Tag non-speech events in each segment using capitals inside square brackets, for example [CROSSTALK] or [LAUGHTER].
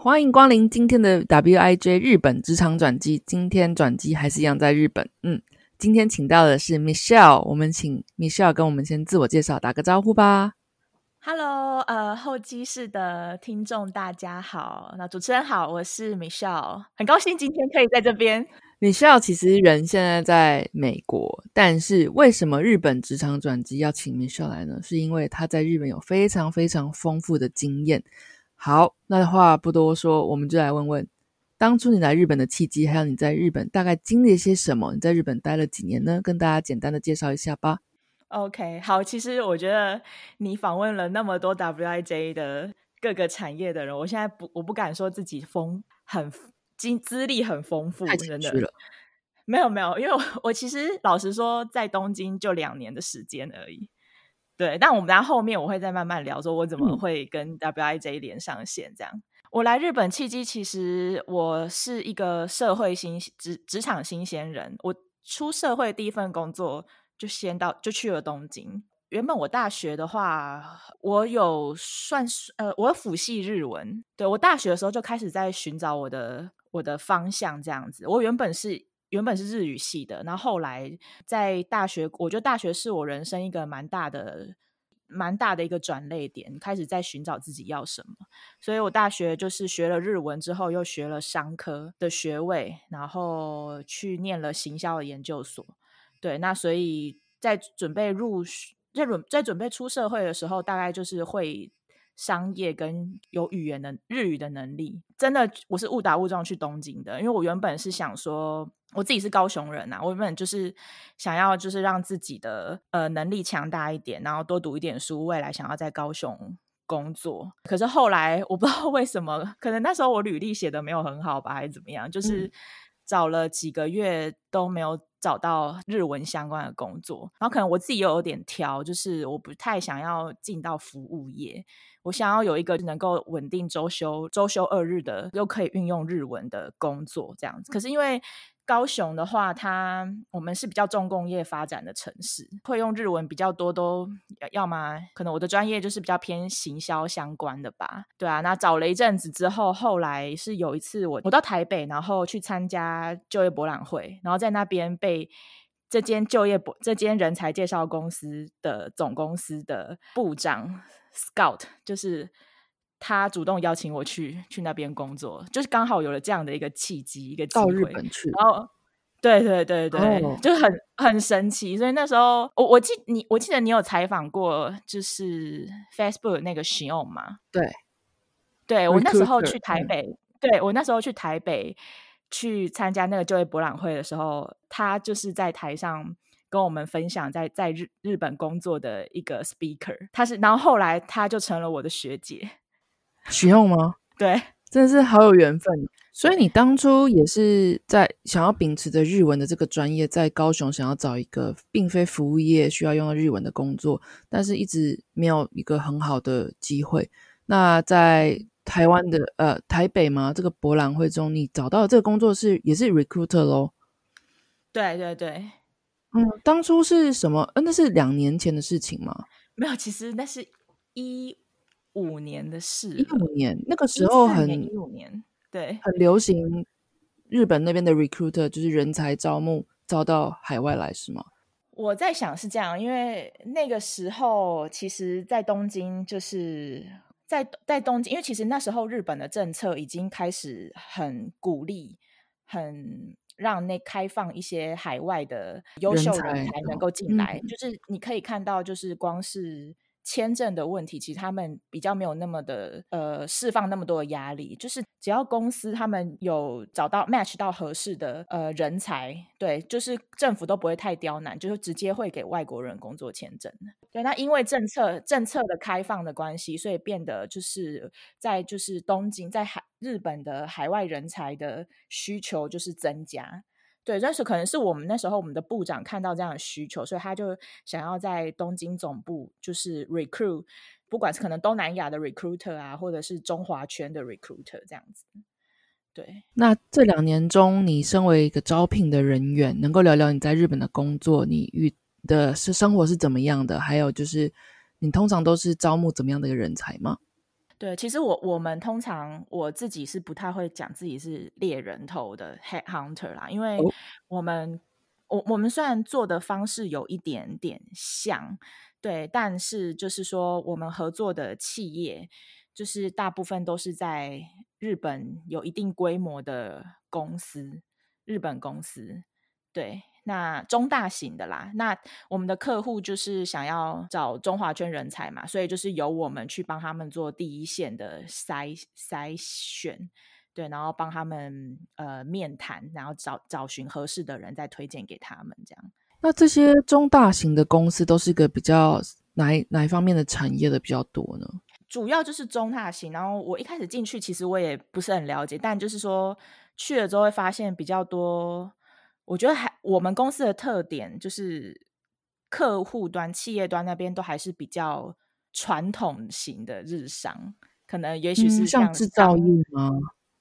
欢迎光临今天的 WIJ 日本职场转机。今天转机还是一样在日本。嗯，今天请到的是 Michelle，我们请 Michelle 跟我们先自我介绍，打个招呼吧。Hello，呃，候机室的听众大家好，那主持人好，我是 Michelle，很高兴今天可以在这边。Michelle 其实人现在在美国，但是为什么日本职场转机要请 Michelle 来呢？是因为他在日本有非常非常丰富的经验。好，那话不多说，我们就来问问当初你来日本的契机，还有你在日本大概经历了些什么？你在日本待了几年呢？跟大家简单的介绍一下吧。OK，好，其实我觉得你访问了那么多 WIJ 的各个产业的人，我现在不，我不敢说自己丰很经资历很丰富，真的没有没有，因为我我其实老实说，在东京就两年的时间而已。对，但我们在后面我会再慢慢聊，说我怎么会跟 WIJ 连上线。这样，我来日本契机，其实我是一个社会新职职场新鲜人，我出社会第一份工作。就先到就去了东京。原本我大学的话，我有算是呃，我辅系日文。对我大学的时候就开始在寻找我的我的方向，这样子。我原本是原本是日语系的，然后后来在大学，我觉得大学是我人生一个蛮大的蛮大的一个转类点，开始在寻找自己要什么。所以我大学就是学了日文之后，又学了商科的学位，然后去念了行销的研究所。对，那所以在准备入在准在准备出社会的时候，大概就是会商业跟有语言的日语的能力。真的，我是误打误撞去东京的，因为我原本是想说，我自己是高雄人呐，我原本就是想要就是让自己的呃能力强大一点，然后多读一点书，未来想要在高雄工作。可是后来我不知道为什么，可能那时候我履历写的没有很好吧，还是怎么样，就是找了几个月都没有。找到日文相关的工作，然后可能我自己又有点挑，就是我不太想要进到服务业，我想要有一个能够稳定周休周休二日的，又可以运用日文的工作这样子。可是因为高雄的话，它我们是比较重工业发展的城市，会用日文比较多，都要么可能我的专业就是比较偏行销相关的吧，对啊。那找了一阵子之后，后来是有一次我我到台北，然后去参加就业博览会，然后在那边被这间就业博这间人才介绍公司的总公司的部长 Scout 就是。他主动邀请我去去那边工作，就是刚好有了这样的一个契机，一个到日本去。然后，对对对对，就很很神奇。所以那时候，我我记你，我记得你有采访过，就是 Facebook 那个 s h o n 嘛？对，对我那时候去台北，对我那时候去台北去参加那个就业博览会的时候，他就是在台上跟我们分享在在日日本工作的一个 speaker。他是，然后后来他就成了我的学姐。使用吗？对，真的是好有缘分。所以你当初也是在想要秉持着日文的这个专业，在高雄想要找一个并非服务业需要用到日文的工作，但是一直没有一个很好的机会。那在台湾的呃台北吗？这个博览会中，你找到这个工作是也是 recruiter 咯？对对对，嗯，当初是什么？呃，那是两年前的事情吗？没有，其实那是一。五年的事，一五年那个时候很一五年，对，很流行。日本那边的 recruiter 就是人才招募招到海外来是吗？我在想是这样，因为那个时候其实，在东京就是在在东京，因为其实那时候日本的政策已经开始很鼓励，很让那开放一些海外的优秀人才能够进来，就是你可以看到，就是光是。签证的问题，其实他们比较没有那么的呃释放那么多的压力，就是只要公司他们有找到 match 到合适的呃人才，对，就是政府都不会太刁难，就是直接会给外国人工作签证。对，那因为政策政策的开放的关系，所以变得就是在就是东京在海日本的海外人才的需求就是增加。对，但是可能是我们那时候我们的部长看到这样的需求，所以他就想要在东京总部就是 recruit，不管是可能东南亚的 recruiter 啊，或者是中华圈的 recruiter 这样子。对，那这两年中，你身为一个招聘的人员，能够聊聊你在日本的工作，你遇的是生活是怎么样的？还有就是你通常都是招募怎么样的一个人才吗？对，其实我我们通常我自己是不太会讲自己是猎人头的 head hunter 啦，因为我们我我们虽然做的方式有一点点像，对，但是就是说我们合作的企业，就是大部分都是在日本有一定规模的公司，日本公司，对。那中大型的啦，那我们的客户就是想要找中华圈人才嘛，所以就是由我们去帮他们做第一线的筛筛选，对，然后帮他们呃面谈，然后找找寻合适的人再推荐给他们这样。那这些中大型的公司都是一个比较哪哪一方面的产业的比较多呢？主要就是中大型，然后我一开始进去其实我也不是很了解，但就是说去了之后会发现比较多。我觉得还我们公司的特点就是客户端、企业端那边都还是比较传统型的日商，可能也许是像制造业吗？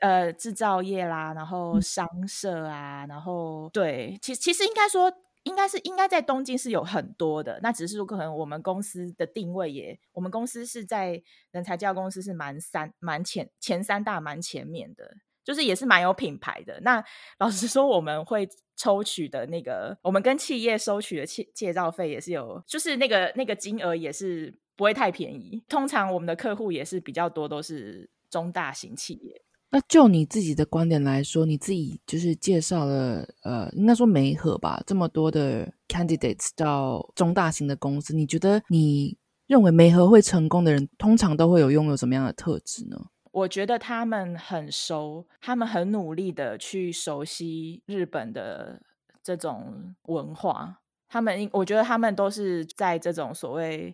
呃，制造业啦，然后商社啊，然后对，其其实应该说，应该是应该在东京是有很多的，那只是说可能我们公司的定位也，我们公司是在人才教公司是蛮三蛮前前三大蛮前面的。就是也是蛮有品牌的。那 [LAUGHS] 老实说，我们会抽取的那个，我们跟企业收取的介介绍费也是有，就是那个那个金额也是不会太便宜。通常我们的客户也是比较多，都是中大型企业。那就你自己的观点来说，你自己就是介绍了呃，应该说媒合吧，这么多的 candidates 到中大型的公司，你觉得你认为媒合会成功的人，通常都会有拥有什么样的特质呢？我觉得他们很熟，他们很努力的去熟悉日本的这种文化。他们，我觉得他们都是在这种所谓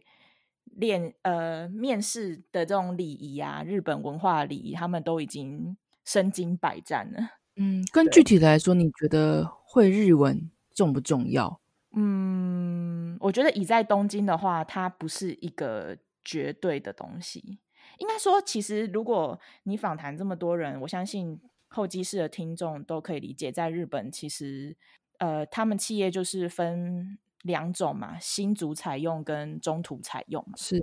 练呃面试的这种礼仪啊，日本文化礼仪，他们都已经身经百战了。嗯，更具体的来说，你觉得会日文重不重要？嗯，我觉得以在东京的话，它不是一个绝对的东西。应该说，其实如果你访谈这么多人，我相信候机室的听众都可以理解，在日本其实，呃，他们企业就是分两种嘛，新组采用跟中途采用。是，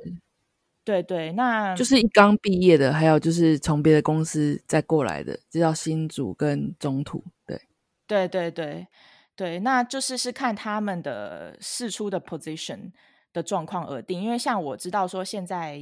对对，那就是一刚毕业的，还有就是从别的公司再过来的，就叫新组跟中途。对，对对对对，那就是是看他们的试出的 position 的状况而定，因为像我知道说现在。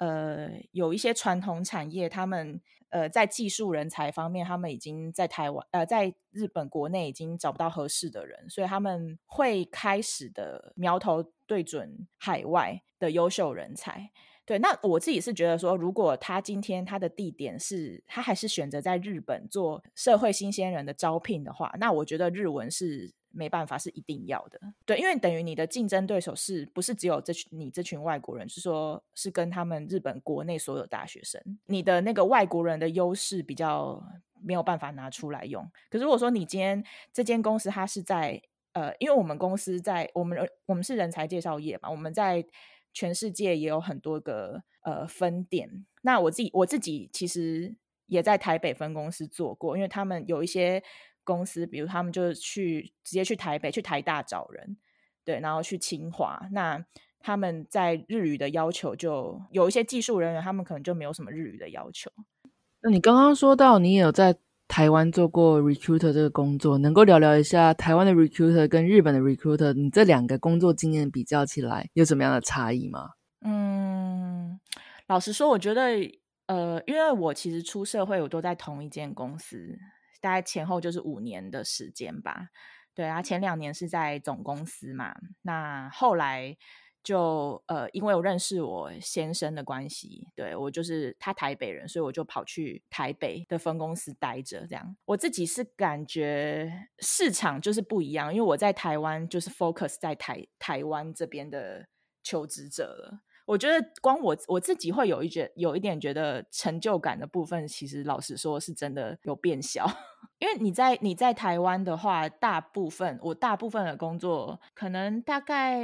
呃，有一些传统产业，他们呃在技术人才方面，他们已经在台湾呃在日本国内已经找不到合适的人，所以他们会开始的苗头对准海外的优秀人才。对，那我自己是觉得说，如果他今天他的地点是他还是选择在日本做社会新鲜人的招聘的话，那我觉得日文是。没办法，是一定要的。对，因为等于你的竞争对手是不是只有这群你这群外国人？是说，是跟他们日本国内所有大学生，你的那个外国人的优势比较没有办法拿出来用。可是如果说你今天这间公司它是在呃，因为我们公司在我们我们是人才介绍业嘛，我们在全世界也有很多个呃分店。那我自己我自己其实也在台北分公司做过，因为他们有一些。公司，比如他们就是去直接去台北、去台大找人，对，然后去清华。那他们在日语的要求就有一些技术人员，他们可能就没有什么日语的要求。那你刚刚说到你也有在台湾做过 recruiter 这个工作，能够聊聊一下台湾的 recruiter 跟日本的 recruiter，你这两个工作经验比较起来有什么样的差异吗？嗯，老实说，我觉得，呃，因为我其实出社会，我都在同一间公司。大概前后就是五年的时间吧，对啊，前两年是在总公司嘛，那后来就呃，因为我认识我先生的关系，对我就是他台北人，所以我就跑去台北的分公司待着。这样，我自己是感觉市场就是不一样，因为我在台湾就是 focus 在台台湾这边的求职者了。我觉得光我我自己会有一觉有一点觉得成就感的部分，其实老实说是真的有变小。[LAUGHS] 因为你在你在台湾的话，大部分我大部分的工作可能大概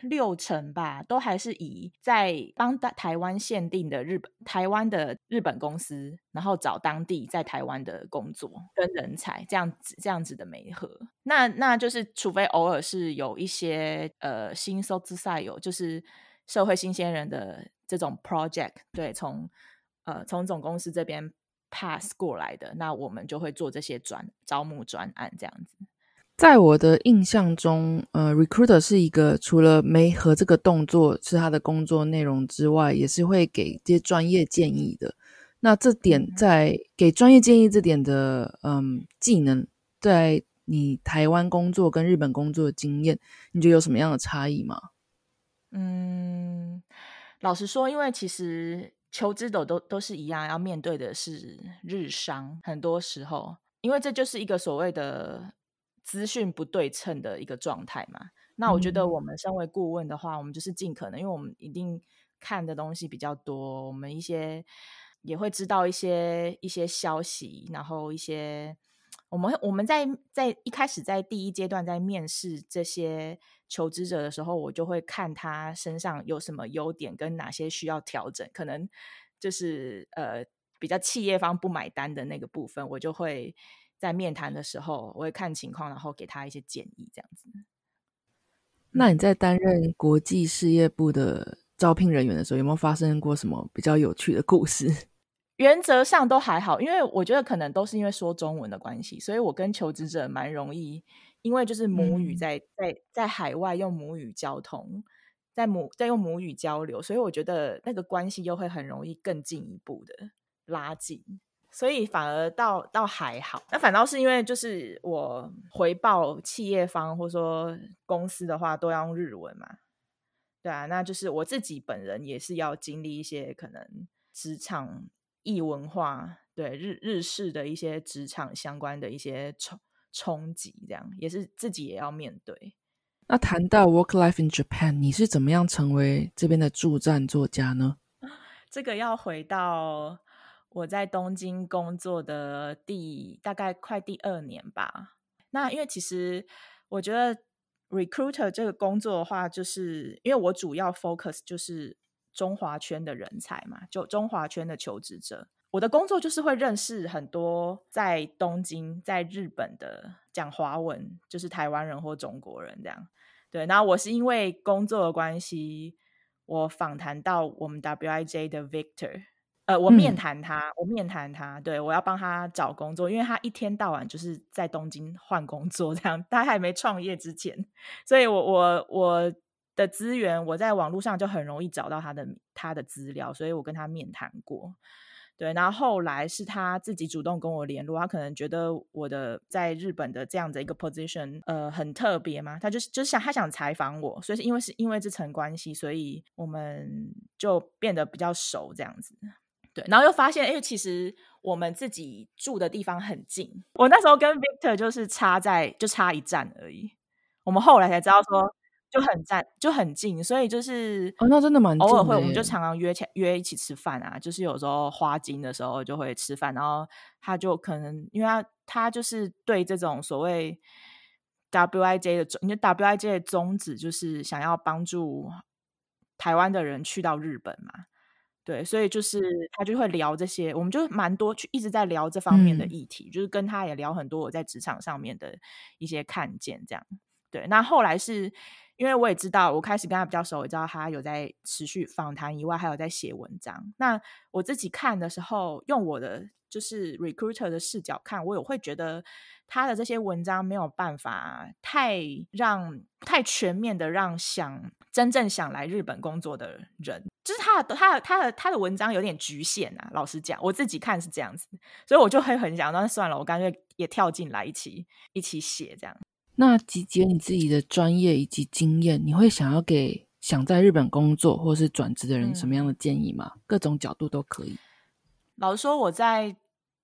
六成吧，都还是以在帮台台湾限定的日本台湾的日本公司，然后找当地在台湾的工作跟人才这样子这样子的媒合。那那就是除非偶尔是有一些呃新收资赛有就是。社会新鲜人的这种 project，对，从呃从总公司这边 pass 过来的，那我们就会做这些专招募专案这样子。在我的印象中，呃，recruiter 是一个除了没和这个动作是他的工作内容之外，也是会给这些专业建议的。那这点在给专业建议这点的嗯技能，在你台湾工作跟日本工作的经验，你觉得有什么样的差异吗？嗯，老实说，因为其实求职者都都是一样，要面对的是日商。很多时候，因为这就是一个所谓的资讯不对称的一个状态嘛。那我觉得，我们身为顾问的话，我们就是尽可能，因为我们一定看的东西比较多，我们一些也会知道一些一些消息，然后一些。我们我们在在一开始在第一阶段在面试这些求职者的时候，我就会看他身上有什么优点跟哪些需要调整，可能就是呃比较企业方不买单的那个部分，我就会在面谈的时候我会看情况，然后给他一些建议，这样子。那你在担任国际事业部的招聘人员的时候，有没有发生过什么比较有趣的故事？原则上都还好，因为我觉得可能都是因为说中文的关系，所以我跟求职者蛮容易，因为就是母语在在在海外用母语交通，在母在用母语交流，所以我觉得那个关系又会很容易更进一步的拉近，所以反而倒倒还好。那反倒是因为就是我回报企业方或说公司的话都要用日文嘛，对啊，那就是我自己本人也是要经历一些可能职场。异文化对日日式的一些职场相关的一些冲冲击，这样也是自己也要面对。那谈到 work life in Japan，你是怎么样成为这边的驻站作家呢？[LAUGHS] 这个要回到我在东京工作的第大概快第二年吧。那因为其实我觉得 recruiter 这个工作的话，就是因为我主要 focus 就是。中华圈的人才嘛，就中华圈的求职者。我的工作就是会认识很多在东京、在日本的讲华文，就是台湾人或中国人这样。对，然后我是因为工作的关系，我访谈到我们 WIJ 的 Victor，呃，我面谈他，我面谈他，对我要帮他找工作，因为他一天到晚就是在东京换工作这样，他还没创业之前，所以我我我。的资源，我在网络上就很容易找到他的他的资料，所以我跟他面谈过，对，然后后来是他自己主动跟我联络，他可能觉得我的在日本的这样的一个 position，呃，很特别嘛，他就是就是想他想采访我，所以是因为是因为这层关系，所以我们就变得比较熟这样子，对，然后又发现，哎，其实我们自己住的地方很近，我那时候跟 Victor 就是差在就差一站而已，我们后来才知道说。就很在就很近，所以就是哦，那真的蛮偶尔会，我们就常常约起约一起吃饭啊。就是有时候花金的时候就会吃饭，然后他就可能因为他他就是对这种所谓 WIJ 的，你就 WIJ 的宗旨就是想要帮助台湾的人去到日本嘛，对，所以就是他就会聊这些，我们就蛮多去一直在聊这方面的议题，就是跟他也聊很多我在职场上面的一些看见，这样对。那后来是。因为我也知道，我开始跟他比较熟，我知道他有在持续访谈以外，还有在写文章。那我自己看的时候，用我的就是 recruiter 的视角看，我也会觉得他的这些文章没有办法太让太全面的让想真正想来日本工作的人，就是他的他的他的他的文章有点局限啊。老实讲，我自己看是这样子，所以我就会很想，那算了，我干脆也跳进来一起一起写这样。那集结你自己的专业以及经验，你会想要给想在日本工作或是转职的人什么样的建议吗？各种角度都可以。老实说，我在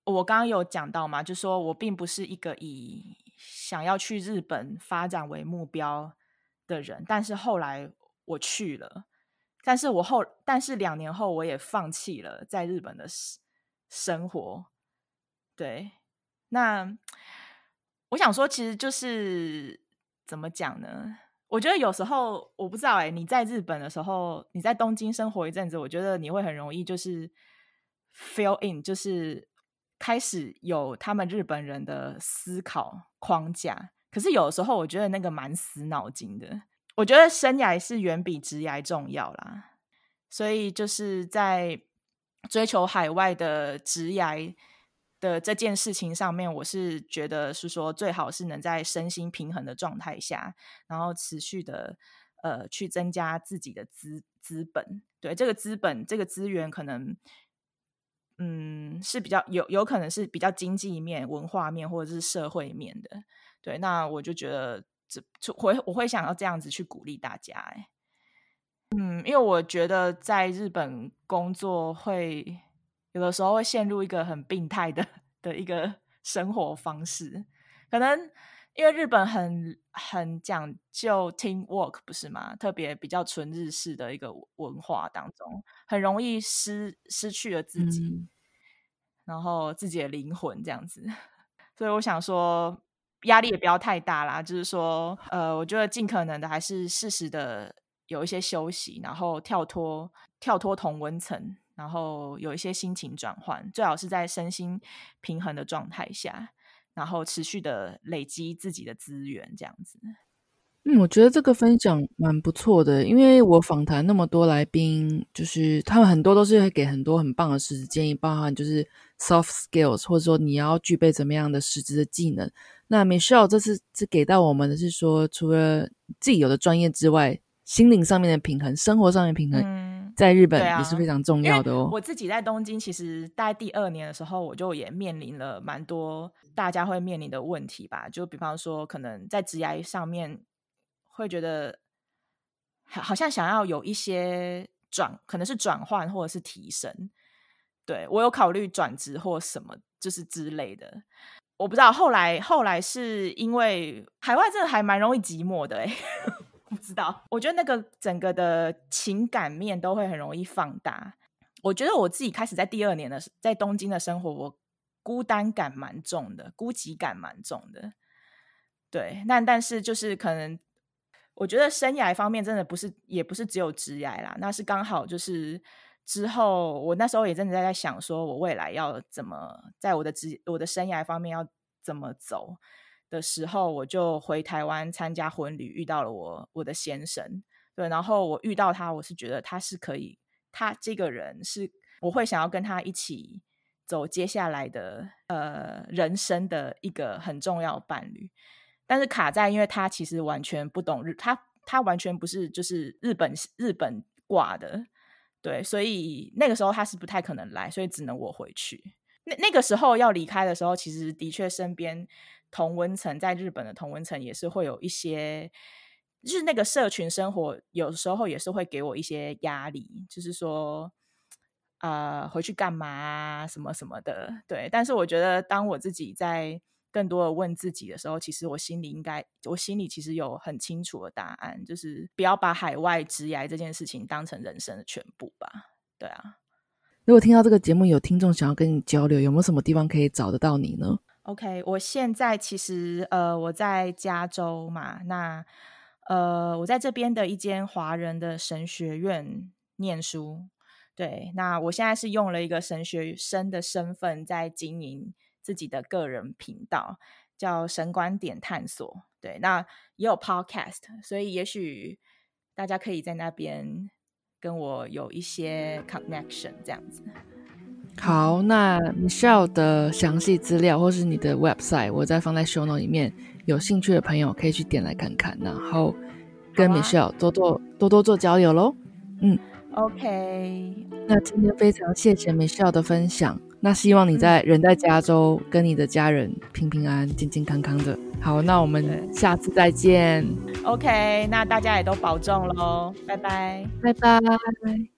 我刚刚有讲到嘛，就说我并不是一个以想要去日本发展为目标的人，但是后来我去了，但是我后但是两年后我也放弃了在日本的生活。对，那我想说，其实就是怎么讲呢？我觉得有时候我不知道哎，你在日本的时候，你在东京生活一阵子，我觉得你会很容易就是 feel in，就是开始有他们日本人的思考框架。可是有时候我觉得那个蛮死脑筋的。我觉得生涯是远比职涯重要啦，所以就是在追求海外的职涯。的这件事情上面，我是觉得是说最好是能在身心平衡的状态下，然后持续的呃去增加自己的资资本。对这个资本，这个资源可能嗯是比较有有可能是比较经济面、文化面或者是社会面的。对，那我就觉得这会我会想要这样子去鼓励大家。哎，嗯，因为我觉得在日本工作会。有的时候会陷入一个很病态的 [LAUGHS] 的一个生活方式，可能因为日本很很讲究 team work，不是吗？特别比较纯日式的一个文化当中，很容易失失去了自己，然后自己的灵魂这样子。所以我想说，压力也不要太大啦。就是说，呃，我觉得尽可能的还是适时的有一些休息，然后跳脱跳脱同温层。然后有一些心情转换，最好是在身心平衡的状态下，然后持续的累积自己的资源，这样子。嗯，我觉得这个分享蛮不错的，因为我访谈那么多来宾，就是他们很多都是会给很多很棒的实质建议，包含就是 soft skills，或者说你要具备怎么样的实质的技能。那 Michelle 这次是给到我们的是说，除了自己有的专业之外，心灵上面的平衡，生活上面平衡。在日本也是非常重要的哦。我自己在东京，其实大概第二年的时候，我就也面临了蛮多大家会面临的问题吧。就比方说，可能在职涯上面会觉得，好像想要有一些转，可能是转换或者是提升。对我有考虑转职或什么，就是之类的。我不知道后来后来是因为海外真的还蛮容易寂寞的哎。不知道，我觉得那个整个的情感面都会很容易放大。我觉得我自己开始在第二年的在东京的生活，我孤单感蛮重的，孤寂感蛮重的。对，那但是就是可能，我觉得生涯方面真的不是，也不是只有职涯啦，那是刚好就是之后我那时候也真的在在想，说我未来要怎么在我的职我的生涯方面要怎么走。的时候，我就回台湾参加婚礼，遇到了我我的先生。对，然后我遇到他，我是觉得他是可以，他这个人是我会想要跟他一起走接下来的呃人生的一个很重要伴侣。但是卡在，因为他其实完全不懂日，他他完全不是就是日本日本挂的，对，所以那个时候他是不太可能来，所以只能我回去。那那个时候要离开的时候，其实的确身边。同温层在日本的同温层也是会有一些，就是那个社群生活，有时候也是会给我一些压力，就是说，呃，回去干嘛啊，什么什么的，对。但是我觉得，当我自己在更多的问自己的时候，其实我心里应该，我心里其实有很清楚的答案，就是不要把海外直癌这件事情当成人生的全部吧。对啊。如果听到这个节目有听众想要跟你交流，有没有什么地方可以找得到你呢？OK，我现在其实呃我在加州嘛，那呃我在这边的一间华人的神学院念书，对，那我现在是用了一个神学生的身份在经营自己的个人频道，叫神观点探索，对，那也有 Podcast，所以也许大家可以在那边跟我有一些 connection 这样子。好，那 Michelle 的详细资料或是你的 website，我再放在 show note 里面，有兴趣的朋友可以去点来看看，然后跟 Michelle 多多多多做交流喽。嗯，OK。那今天非常谢谢 Michelle 的分享，那希望你在人在加州，跟你的家人平平安安、健健康康的。好，那我们下次再见。OK，那大家也都保重喽，拜拜，拜拜。